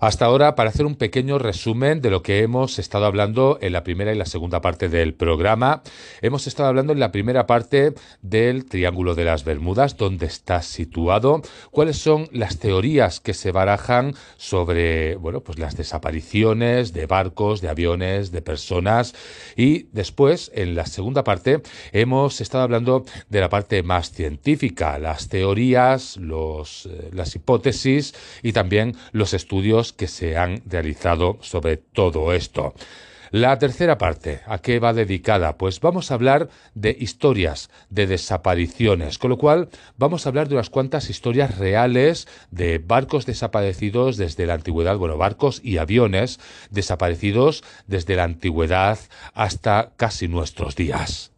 Hasta ahora, para hacer un pequeño resumen de lo que hemos estado hablando en la primera y la segunda parte del programa, hemos estado hablando en la primera parte del Triángulo de las Bermudas, dónde está situado, cuáles son las teorías que se barajan sobre, bueno, pues las desapariciones de barcos, de aviones, de personas. Y después, en la segunda parte, hemos estado hablando de la parte más científica, las teorías, los, eh, las hipótesis y también los estudios que se han realizado sobre todo esto. La tercera parte, ¿a qué va dedicada? Pues vamos a hablar de historias, de desapariciones, con lo cual vamos a hablar de unas cuantas historias reales de barcos desaparecidos desde la antigüedad, bueno, barcos y aviones desaparecidos desde la antigüedad hasta casi nuestros días.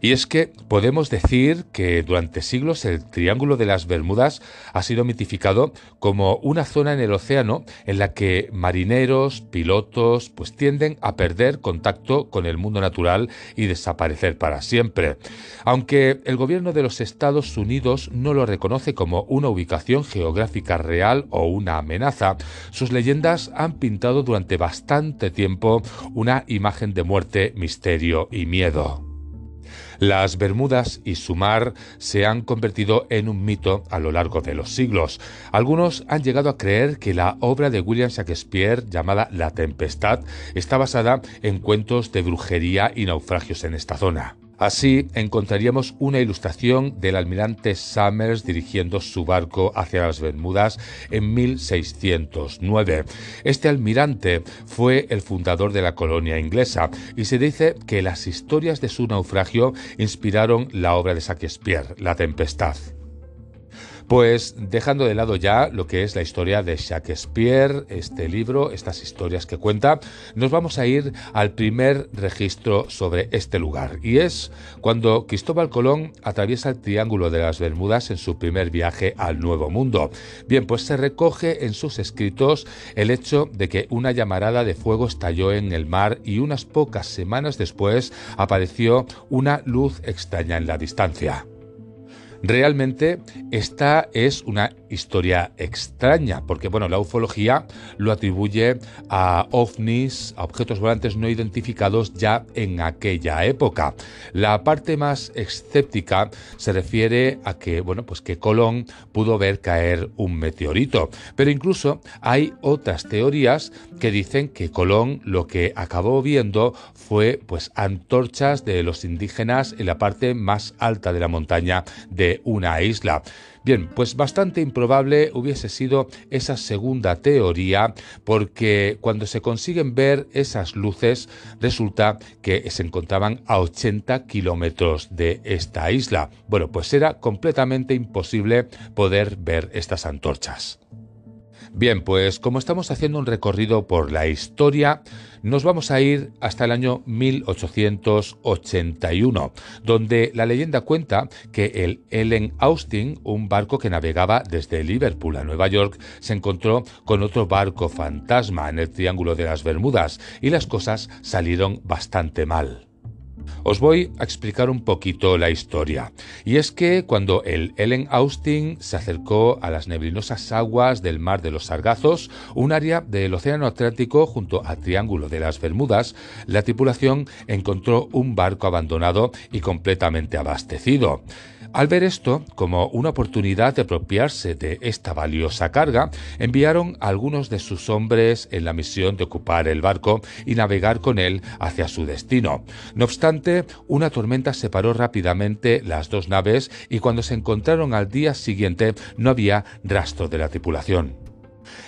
Y es que podemos decir que durante siglos el Triángulo de las Bermudas ha sido mitificado como una zona en el océano en la que marineros, pilotos, pues tienden a perder contacto con el mundo natural y desaparecer para siempre. Aunque el gobierno de los Estados Unidos no lo reconoce como una ubicación geográfica real o una amenaza, sus leyendas han pintado durante bastante tiempo una imagen de muerte, misterio y miedo. Las Bermudas y su mar se han convertido en un mito a lo largo de los siglos. Algunos han llegado a creer que la obra de William Shakespeare llamada La Tempestad está basada en cuentos de brujería y naufragios en esta zona. Así encontraríamos una ilustración del almirante Summers dirigiendo su barco hacia las Bermudas en 1609. Este almirante fue el fundador de la colonia inglesa y se dice que las historias de su naufragio inspiraron la obra de Shakespeare, La Tempestad. Pues dejando de lado ya lo que es la historia de Shakespeare, este libro, estas historias que cuenta, nos vamos a ir al primer registro sobre este lugar. Y es cuando Cristóbal Colón atraviesa el Triángulo de las Bermudas en su primer viaje al Nuevo Mundo. Bien, pues se recoge en sus escritos el hecho de que una llamarada de fuego estalló en el mar y unas pocas semanas después apareció una luz extraña en la distancia. Realmente esta es una historia extraña, porque bueno, la ufología lo atribuye a ovnis, a objetos volantes no identificados ya en aquella época. La parte más escéptica se refiere a que, bueno, pues que Colón pudo ver caer un meteorito, pero incluso hay otras teorías que dicen que Colón lo que acabó viendo fue pues antorchas de los indígenas en la parte más alta de la montaña de una isla. Bien, pues bastante improbable hubiese sido esa segunda teoría porque cuando se consiguen ver esas luces resulta que se encontraban a 80 kilómetros de esta isla. Bueno, pues era completamente imposible poder ver estas antorchas. Bien, pues como estamos haciendo un recorrido por la historia, nos vamos a ir hasta el año 1881, donde la leyenda cuenta que el Ellen Austin, un barco que navegaba desde Liverpool a Nueva York, se encontró con otro barco fantasma en el Triángulo de las Bermudas y las cosas salieron bastante mal. Os voy a explicar un poquito la historia. Y es que cuando el Ellen Austin se acercó a las neblinosas aguas del Mar de los Sargazos, un área del Océano Atlántico junto al Triángulo de las Bermudas, la tripulación encontró un barco abandonado y completamente abastecido. Al ver esto como una oportunidad de apropiarse de esta valiosa carga, enviaron algunos de sus hombres en la misión de ocupar el barco y navegar con él hacia su destino. No obstante, una tormenta separó rápidamente las dos naves y cuando se encontraron al día siguiente no había rastro de la tripulación.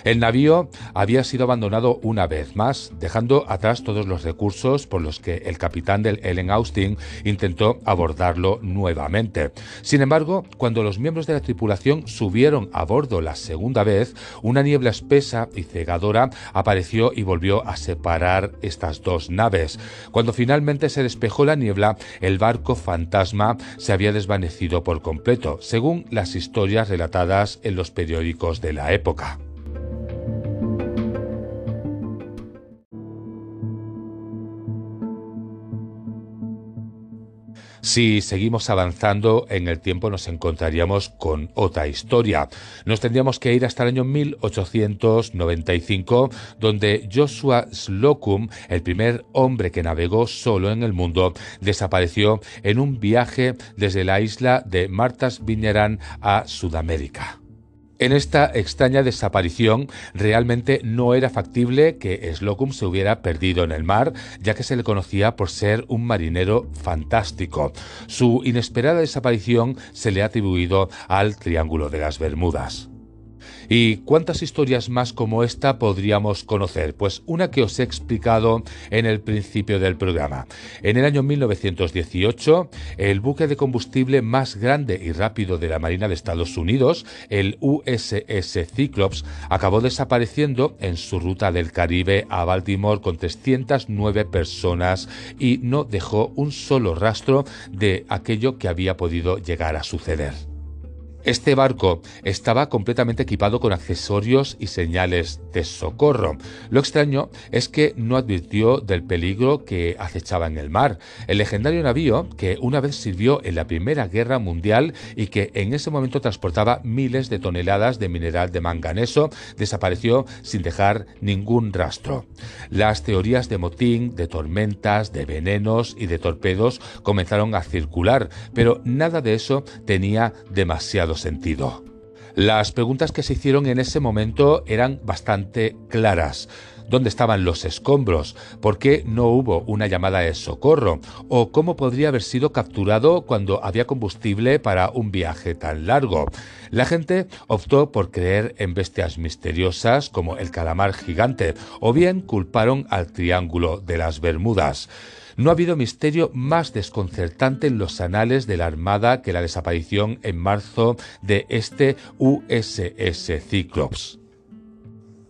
El navío había sido abandonado una vez más, dejando atrás todos los recursos por los que el capitán del Ellen Austin intentó abordarlo nuevamente. Sin embargo, cuando los miembros de la tripulación subieron a bordo la segunda vez, una niebla espesa y cegadora apareció y volvió a separar estas dos naves. Cuando finalmente se despejó la niebla, el barco fantasma se había desvanecido por completo, según las historias relatadas en los periódicos de la época. Si seguimos avanzando en el tiempo nos encontraríamos con otra historia. Nos tendríamos que ir hasta el año 1895, donde Joshua Slocum, el primer hombre que navegó solo en el mundo, desapareció en un viaje desde la isla de Martha's Vineyard a Sudamérica. En esta extraña desaparición realmente no era factible que Slocum se hubiera perdido en el mar, ya que se le conocía por ser un marinero fantástico. Su inesperada desaparición se le ha atribuido al Triángulo de las Bermudas. ¿Y cuántas historias más como esta podríamos conocer? Pues una que os he explicado en el principio del programa. En el año 1918, el buque de combustible más grande y rápido de la Marina de Estados Unidos, el USS Cyclops, acabó desapareciendo en su ruta del Caribe a Baltimore con 309 personas y no dejó un solo rastro de aquello que había podido llegar a suceder. Este barco estaba completamente equipado con accesorios y señales de socorro. Lo extraño es que no advirtió del peligro que acechaba en el mar. El legendario navío, que una vez sirvió en la Primera Guerra Mundial y que en ese momento transportaba miles de toneladas de mineral de manganeso, desapareció sin dejar ningún rastro. Las teorías de motín, de tormentas, de venenos y de torpedos comenzaron a circular, pero nada de eso tenía demasiado sentido. Las preguntas que se hicieron en ese momento eran bastante claras. ¿Dónde estaban los escombros? ¿Por qué no hubo una llamada de socorro? ¿O cómo podría haber sido capturado cuando había combustible para un viaje tan largo? La gente optó por creer en bestias misteriosas como el calamar gigante o bien culparon al Triángulo de las Bermudas. No ha habido misterio más desconcertante en los anales de la Armada que la desaparición en marzo de este USS Cyclops.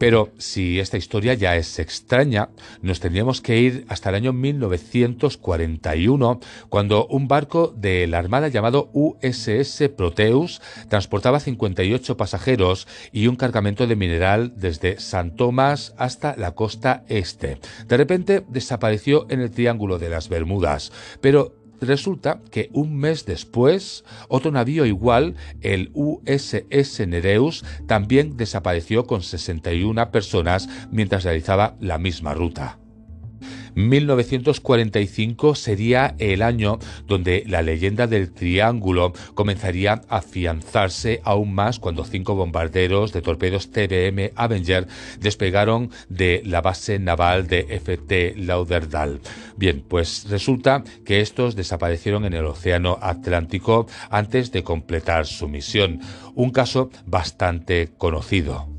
Pero si esta historia ya es extraña, nos tendríamos que ir hasta el año 1941, cuando un barco de la Armada llamado USS Proteus transportaba 58 pasajeros y un cargamento de mineral desde San Tomás hasta la costa este. De repente desapareció en el Triángulo de las Bermudas, pero Resulta que un mes después, otro navío igual, el USS Nereus, también desapareció con 61 personas mientras realizaba la misma ruta. 1945 sería el año donde la leyenda del Triángulo comenzaría a afianzarse aún más cuando cinco bombarderos de torpedos TBM Avenger despegaron de la base naval de FT Lauderdale. Bien, pues resulta que estos desaparecieron en el Océano Atlántico antes de completar su misión, un caso bastante conocido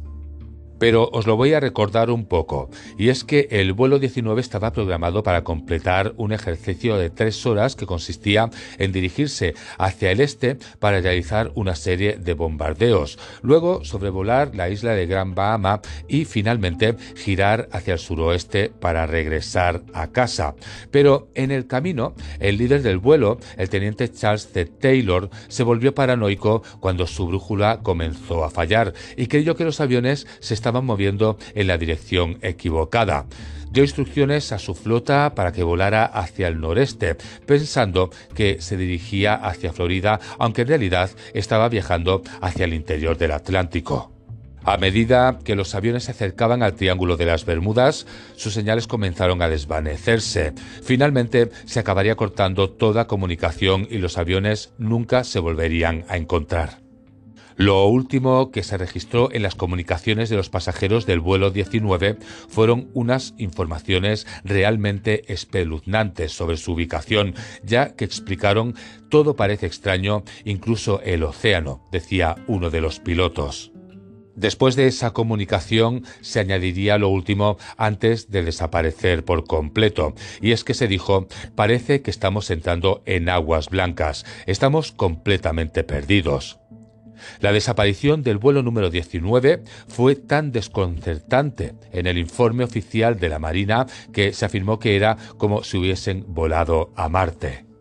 pero os lo voy a recordar un poco, y es que el vuelo 19 estaba programado para completar un ejercicio de tres horas que consistía en dirigirse hacia el este para realizar una serie de bombardeos, luego sobrevolar la isla de Gran Bahama y finalmente girar hacia el suroeste para regresar a casa. Pero en el camino, el líder del vuelo, el teniente Charles C. Taylor, se volvió paranoico cuando su brújula comenzó a fallar y creyó que los aviones se estaban moviendo en la dirección equivocada. Dio instrucciones a su flota para que volara hacia el noreste, pensando que se dirigía hacia Florida, aunque en realidad estaba viajando hacia el interior del Atlántico. A medida que los aviones se acercaban al Triángulo de las Bermudas, sus señales comenzaron a desvanecerse. Finalmente se acabaría cortando toda comunicación y los aviones nunca se volverían a encontrar. Lo último que se registró en las comunicaciones de los pasajeros del vuelo 19 fueron unas informaciones realmente espeluznantes sobre su ubicación, ya que explicaron todo parece extraño, incluso el océano, decía uno de los pilotos. Después de esa comunicación se añadiría lo último antes de desaparecer por completo, y es que se dijo, parece que estamos entrando en aguas blancas, estamos completamente perdidos. La desaparición del vuelo número 19 fue tan desconcertante en el informe oficial de la Marina que se afirmó que era como si hubiesen volado a Marte.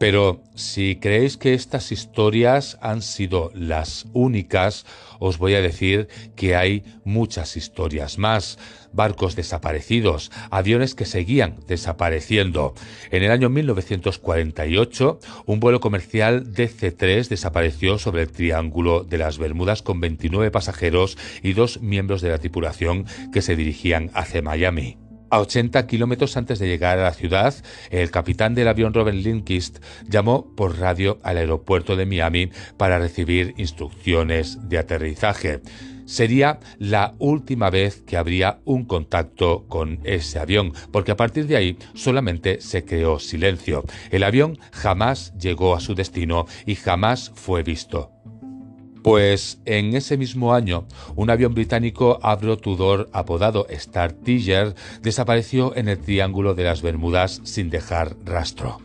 Pero si creéis que estas historias han sido las únicas, os voy a decir que hay muchas historias más. Barcos desaparecidos, aviones que seguían desapareciendo. En el año 1948, un vuelo comercial DC-3 desapareció sobre el Triángulo de las Bermudas con 29 pasajeros y dos miembros de la tripulación que se dirigían hacia Miami. A 80 kilómetros antes de llegar a la ciudad, el capitán del avión Robert Linkist llamó por radio al aeropuerto de Miami para recibir instrucciones de aterrizaje. Sería la última vez que habría un contacto con ese avión, porque a partir de ahí solamente se creó silencio. El avión jamás llegó a su destino y jamás fue visto. Pues en ese mismo año, un avión británico Avro Tudor apodado Star Tiger desapareció en el Triángulo de las Bermudas sin dejar rastro.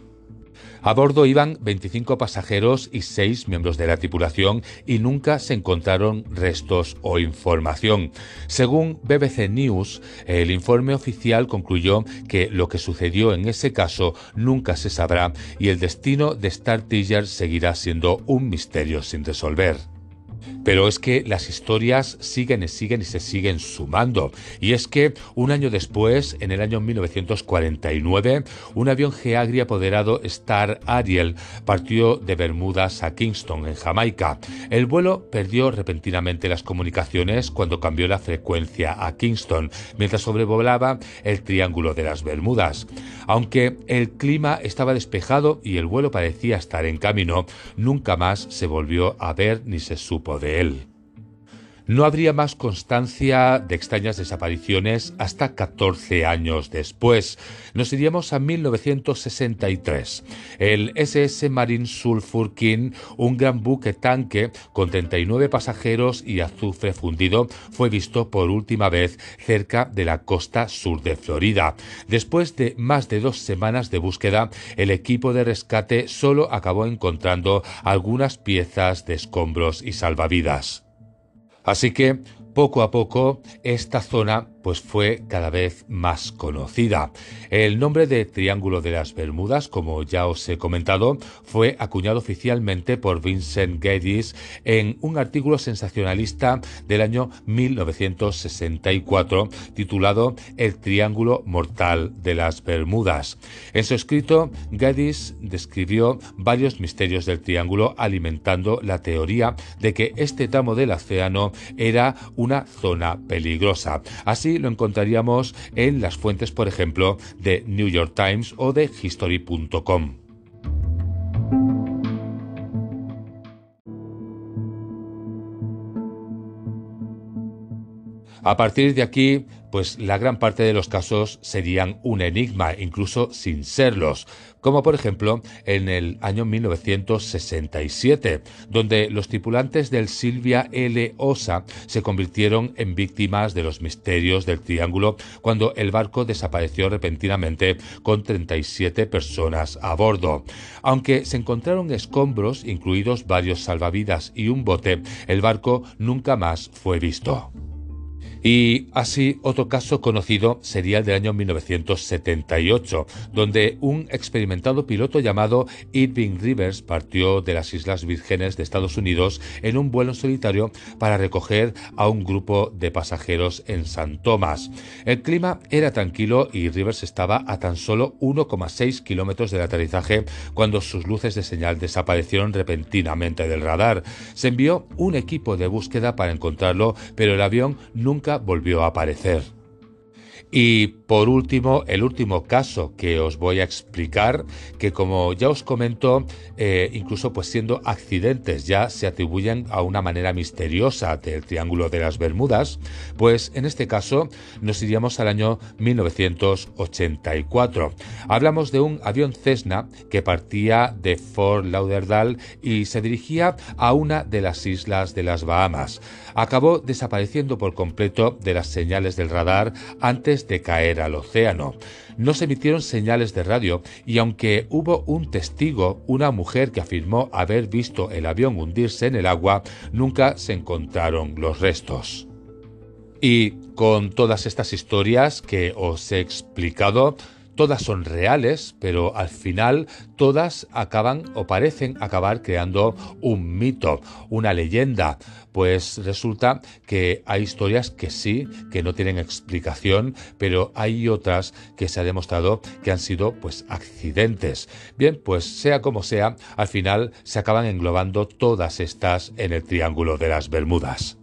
A bordo iban 25 pasajeros y 6 miembros de la tripulación y nunca se encontraron restos o información. Según BBC News, el informe oficial concluyó que lo que sucedió en ese caso nunca se sabrá y el destino de Star Tiger seguirá siendo un misterio sin resolver. Pero es que las historias siguen y siguen y se siguen sumando. Y es que un año después, en el año 1949, un avión Geagri apoderado Star Ariel partió de Bermudas a Kingston, en Jamaica. El vuelo perdió repentinamente las comunicaciones cuando cambió la frecuencia a Kingston, mientras sobrevolaba el Triángulo de las Bermudas. Aunque el clima estaba despejado y el vuelo parecía estar en camino, nunca más se volvió a ver ni se supo de él. No habría más constancia de extrañas desapariciones hasta 14 años después. Nos iríamos a 1963. El SS Marine Sulphur King, un gran buque tanque con 39 pasajeros y azufre fundido, fue visto por última vez cerca de la costa sur de Florida. Después de más de dos semanas de búsqueda, el equipo de rescate solo acabó encontrando algunas piezas de escombros y salvavidas. Así que poco a poco esta zona pues fue cada vez más conocida. El nombre de Triángulo de las Bermudas, como ya os he comentado, fue acuñado oficialmente por Vincent Geddes en un artículo sensacionalista del año 1964 titulado El Triángulo Mortal de las Bermudas. En su escrito, Geddes describió varios misterios del triángulo alimentando la teoría de que este tramo del océano era una zona peligrosa. Así lo encontraríamos en las fuentes, por ejemplo, de New York Times o de History.com. A partir de aquí, pues la gran parte de los casos serían un enigma, incluso sin serlos, como por ejemplo en el año 1967, donde los tripulantes del Silvia L. Osa se convirtieron en víctimas de los misterios del Triángulo cuando el barco desapareció repentinamente con 37 personas a bordo. Aunque se encontraron escombros, incluidos varios salvavidas y un bote, el barco nunca más fue visto. Y así otro caso conocido sería el del año 1978, donde un experimentado piloto llamado Irving Rivers partió de las Islas Vírgenes de Estados Unidos en un vuelo solitario para recoger a un grupo de pasajeros en San Tomás. El clima era tranquilo y Rivers estaba a tan solo 1,6 kilómetros del aterrizaje cuando sus luces de señal desaparecieron repentinamente del radar. Se envió un equipo de búsqueda para encontrarlo, pero el avión nunca volvió a aparecer. Y por último, el último caso que os voy a explicar, que como ya os comento, eh, incluso pues siendo accidentes ya se atribuyen a una manera misteriosa del Triángulo de las Bermudas, pues en este caso nos iríamos al año 1984. Hablamos de un avión Cessna que partía de Fort Lauderdale y se dirigía a una de las islas de las Bahamas. Acabó desapareciendo por completo de las señales del radar antes de caer al océano. No se emitieron señales de radio y aunque hubo un testigo, una mujer que afirmó haber visto el avión hundirse en el agua, nunca se encontraron los restos. Y con todas estas historias que os he explicado, todas son reales, pero al final todas acaban o parecen acabar creando un mito, una leyenda, pues resulta que hay historias que sí, que no tienen explicación, pero hay otras que se ha demostrado que han sido pues accidentes. Bien, pues sea como sea, al final se acaban englobando todas estas en el Triángulo de las Bermudas.